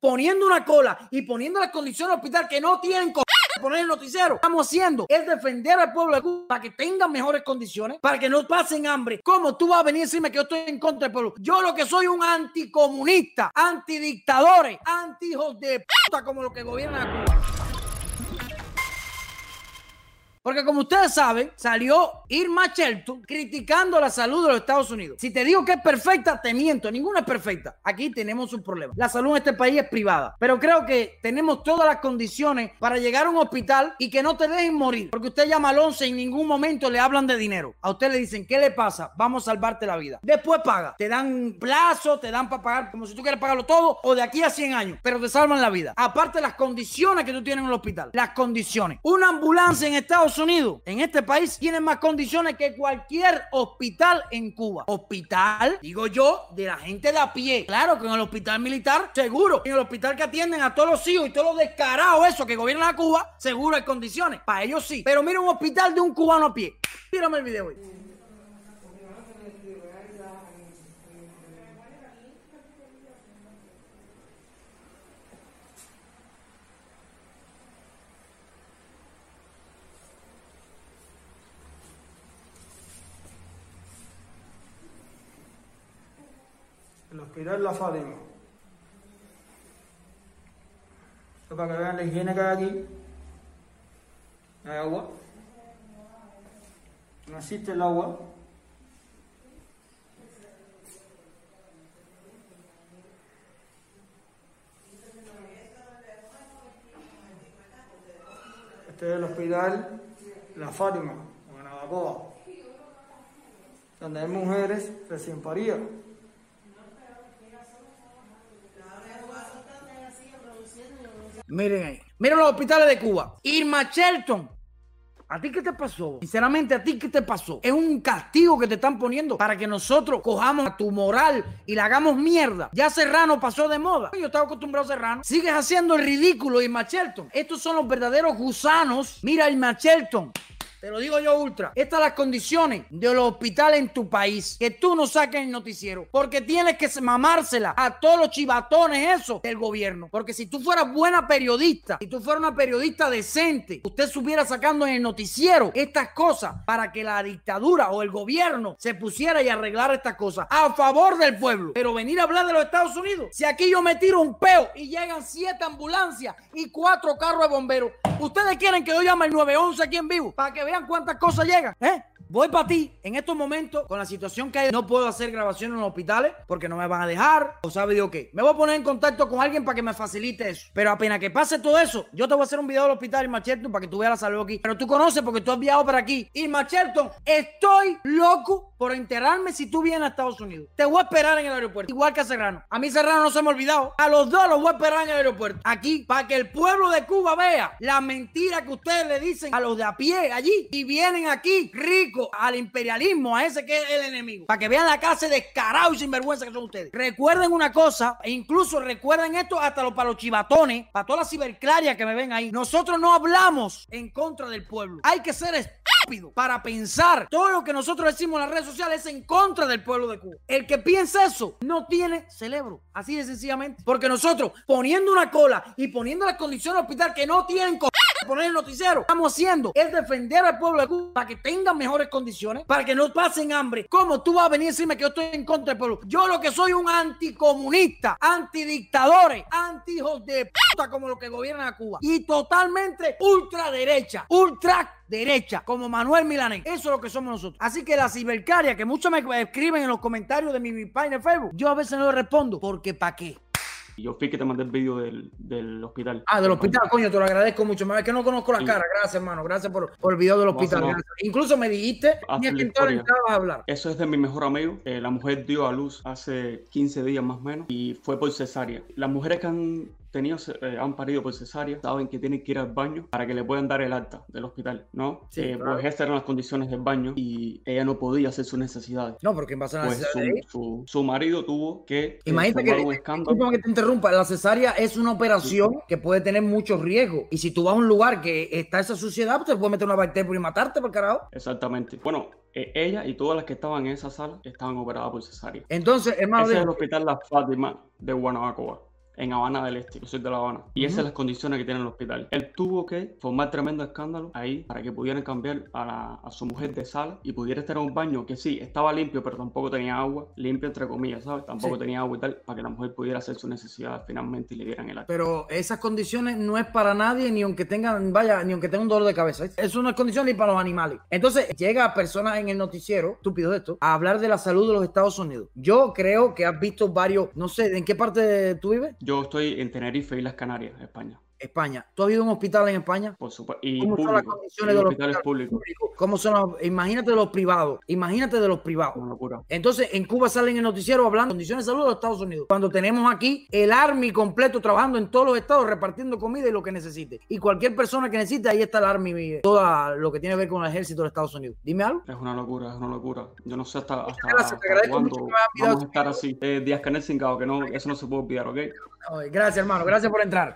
poniendo una cola y poniendo las condiciones hospital que no tienen co poner el noticiero. Estamos haciendo es defender al pueblo de Cuba para que tengan mejores condiciones, para que no pasen hambre. ¿Cómo tú vas a venir a decirme que yo estoy en contra del pueblo? Yo lo que soy un anticomunista, antidictadores, anti hijos de puta como los que gobiernan a Cuba. Porque como ustedes saben, salió Irma Shelton criticando la salud de los Estados Unidos. Si te digo que es perfecta, te miento. Ninguna es perfecta. Aquí tenemos un problema. La salud en este país es privada. Pero creo que tenemos todas las condiciones para llegar a un hospital y que no te dejen morir. Porque usted llama al 11 y en ningún momento le hablan de dinero. A usted le dicen, ¿qué le pasa? Vamos a salvarte la vida. Después paga. Te dan plazo, te dan para pagar como si tú quieres pagarlo todo o de aquí a 100 años. Pero te salvan la vida. Aparte las condiciones que tú tienes en el hospital. Las condiciones. Una ambulancia en Estados Unidos, en este país, tiene más condiciones que cualquier hospital en Cuba. Hospital, digo yo, de la gente de a pie. Claro que en el hospital militar, seguro. En el hospital que atienden a todos los hijos y todos los descarados, eso que gobiernan a Cuba, seguro hay condiciones. Para ellos sí. Pero mira un hospital de un cubano a pie. Mírame el video hoy. Hospital La Fátima. Esto para que vean la higiene que hay aquí. Hay agua. No existe el agua. Este es el hospital La Fátima, en Guanabacoa, donde hay mujeres recién paridas. Miren ahí. Miren los hospitales de Cuba. Irma Shelton. ¿A ti qué te pasó? Sinceramente, ¿a ti qué te pasó? Es un castigo que te están poniendo para que nosotros cojamos a tu moral y la hagamos mierda. Ya Serrano pasó de moda. Yo estaba acostumbrado a Serrano. Sigues haciendo el ridículo, Irma Shelton. Estos son los verdaderos gusanos. Mira, Irma Shelton. Te lo digo yo, Ultra. Estas son las condiciones de los hospitales en tu país. Que tú no saques el noticiero. Porque tienes que mamársela a todos los chivatones eso del gobierno. Porque si tú fueras buena periodista, si tú fueras una periodista decente, usted estuviera sacando en el noticiero estas cosas para que la dictadura o el gobierno se pusiera y arreglara estas cosas a favor del pueblo. Pero venir a hablar de los Estados Unidos. Si aquí yo me tiro un peo y llegan siete ambulancias y cuatro carros de bomberos, ¿ustedes quieren que yo llame el 911 aquí en vivo? Para que vean cuántas cosas llegan, ¿eh? Voy para ti. En estos momentos, con la situación que hay, no puedo hacer grabaciones en los hospitales porque no me van a dejar. O sabe Dios qué. Me voy a poner en contacto con alguien para que me facilite eso. Pero apenas que pase todo eso, yo te voy a hacer un video del hospital Irma Shelton para que tú veas la salud aquí. Pero tú conoces porque tú has viajado por aquí. Irma Shelton, estoy loco por enterarme si tú vienes a Estados Unidos. Te voy a esperar en el aeropuerto. Igual que a Serrano. A mí Serrano no se me ha olvidado. A los dos los voy a esperar en el aeropuerto. Aquí, para que el pueblo de Cuba vea la mentira que ustedes le dicen a los de a pie allí. Y vienen aquí ricos al imperialismo, a ese que es el enemigo. Para que vean la clase de descarado y sinvergüenza que son ustedes. Recuerden una cosa, e incluso recuerden esto hasta los, para los chivatones, para todas las ciberclarias que me ven ahí. Nosotros no hablamos en contra del pueblo. Hay que ser estúpido para pensar todo lo que nosotros decimos en las redes sociales es en contra del pueblo de Cuba. El que piensa eso no tiene cerebro. Así de sencillamente. Porque nosotros poniendo una cola y poniendo las condiciones hospital que no tienen poner el noticiero. Estamos haciendo es defender al pueblo de Cuba para que tengan mejores condiciones, para que no pasen hambre. ¿Cómo tú vas a venir a decirme que yo estoy en contra del pueblo? Yo lo que soy un anticomunista, antidictadores, anti hijos de puta como los que gobiernan a Cuba. Y totalmente ultraderecha, ultra derecha, como Manuel Milanés. Eso es lo que somos nosotros. Así que la cibercaria, que muchos me escriben en los comentarios de mi, página de Facebook, yo a veces no le respondo, porque ¿para qué? Y yo fui que te mandé el vídeo del, del hospital. Ah, del hospital, coño, te lo agradezco mucho. Es que no conozco la Sí. cara. Gracias, hermano. Gracias por, por el video del hospital. Incluso me dijiste orientabas a hablar. Eso es de mi mejor amigo. Eh, la mujer dio a luz hace 15 días más o menos y fue por cesárea. Las mujeres que han tenido, eh, han parido por cesárea saben que tienen que ir al baño para que le puedan dar el alta del hospital, ¿no? Sí, Eh, claro. Pues estas eran las condiciones del baño y ella no podía hacer sus necesidades. No, porque en base a la Pues su, de su- su marido tuvo que eh, Imagínate que, un escándalo. que te interrumpa, la cesárea es una operación que puede tener muchos riesgos. Y si tú vas a un lugar que está esa suciedad, pues te puede meter una bacteria y matarte, por carajo. Exactamente. Bueno, eh, ella y todas las que estaban en esa sala estaban operadas por cesárea. Entonces, hermano, Ese es dime, el hospital La Fátima de Guanabacoa. En Habana del Este. Yo soy de La Habana. Y esas son las condiciones que tiene el hospital. Él tuvo que formar tremendo escándalo ahí para que pudieran cambiar a, la, a su mujer de sala y pudiera estar en un baño que sí, estaba limpio, pero tampoco tenía agua. Limpio entre comillas, ¿sabes? Tampoco Sí. tenía agua y tal, para que la mujer pudiera hacer su necesidad finalmente y le dieran el acta. Pero esas condiciones no es para nadie, ni aunque tengan, vaya, ni aunque tenga un dolor de cabeza. Eso no es condición ni para los animales. Entonces, llega personas en el noticiero, estúpido esto, a hablar de la salud de los Estados Unidos. Yo creo que has visto varios, no sé, ¿en qué parte tú vives? Yo estoy en Tenerife, Islas Canarias, España. España. ¿Tú has ido a un hospital en España? Por supuesto. Y ¿Cómo son las condiciones de los hospitales hospitales públicos. ¿Cómo son los- Imagínate de los privados. Imagínate de los privados. Una locura. Entonces, en Cuba salen en el noticiero hablando de condiciones de salud de los Estados Unidos. Cuando tenemos aquí el Army completo trabajando en todos los estados, repartiendo comida y lo que necesite. Y cualquier persona que necesite, ahí está el Army, todo lo que tiene que ver con el ejército de Estados Unidos. Dime algo. Es una locura, es una locura. Yo no sé hasta, hasta, gracias, te hasta agradezco cuándo mucho vamos a estar así. Eh, Díaz Canel Cingado, que no, eso no se puede olvidar, ¿ok? Gracias, hermano. Gracias por entrar.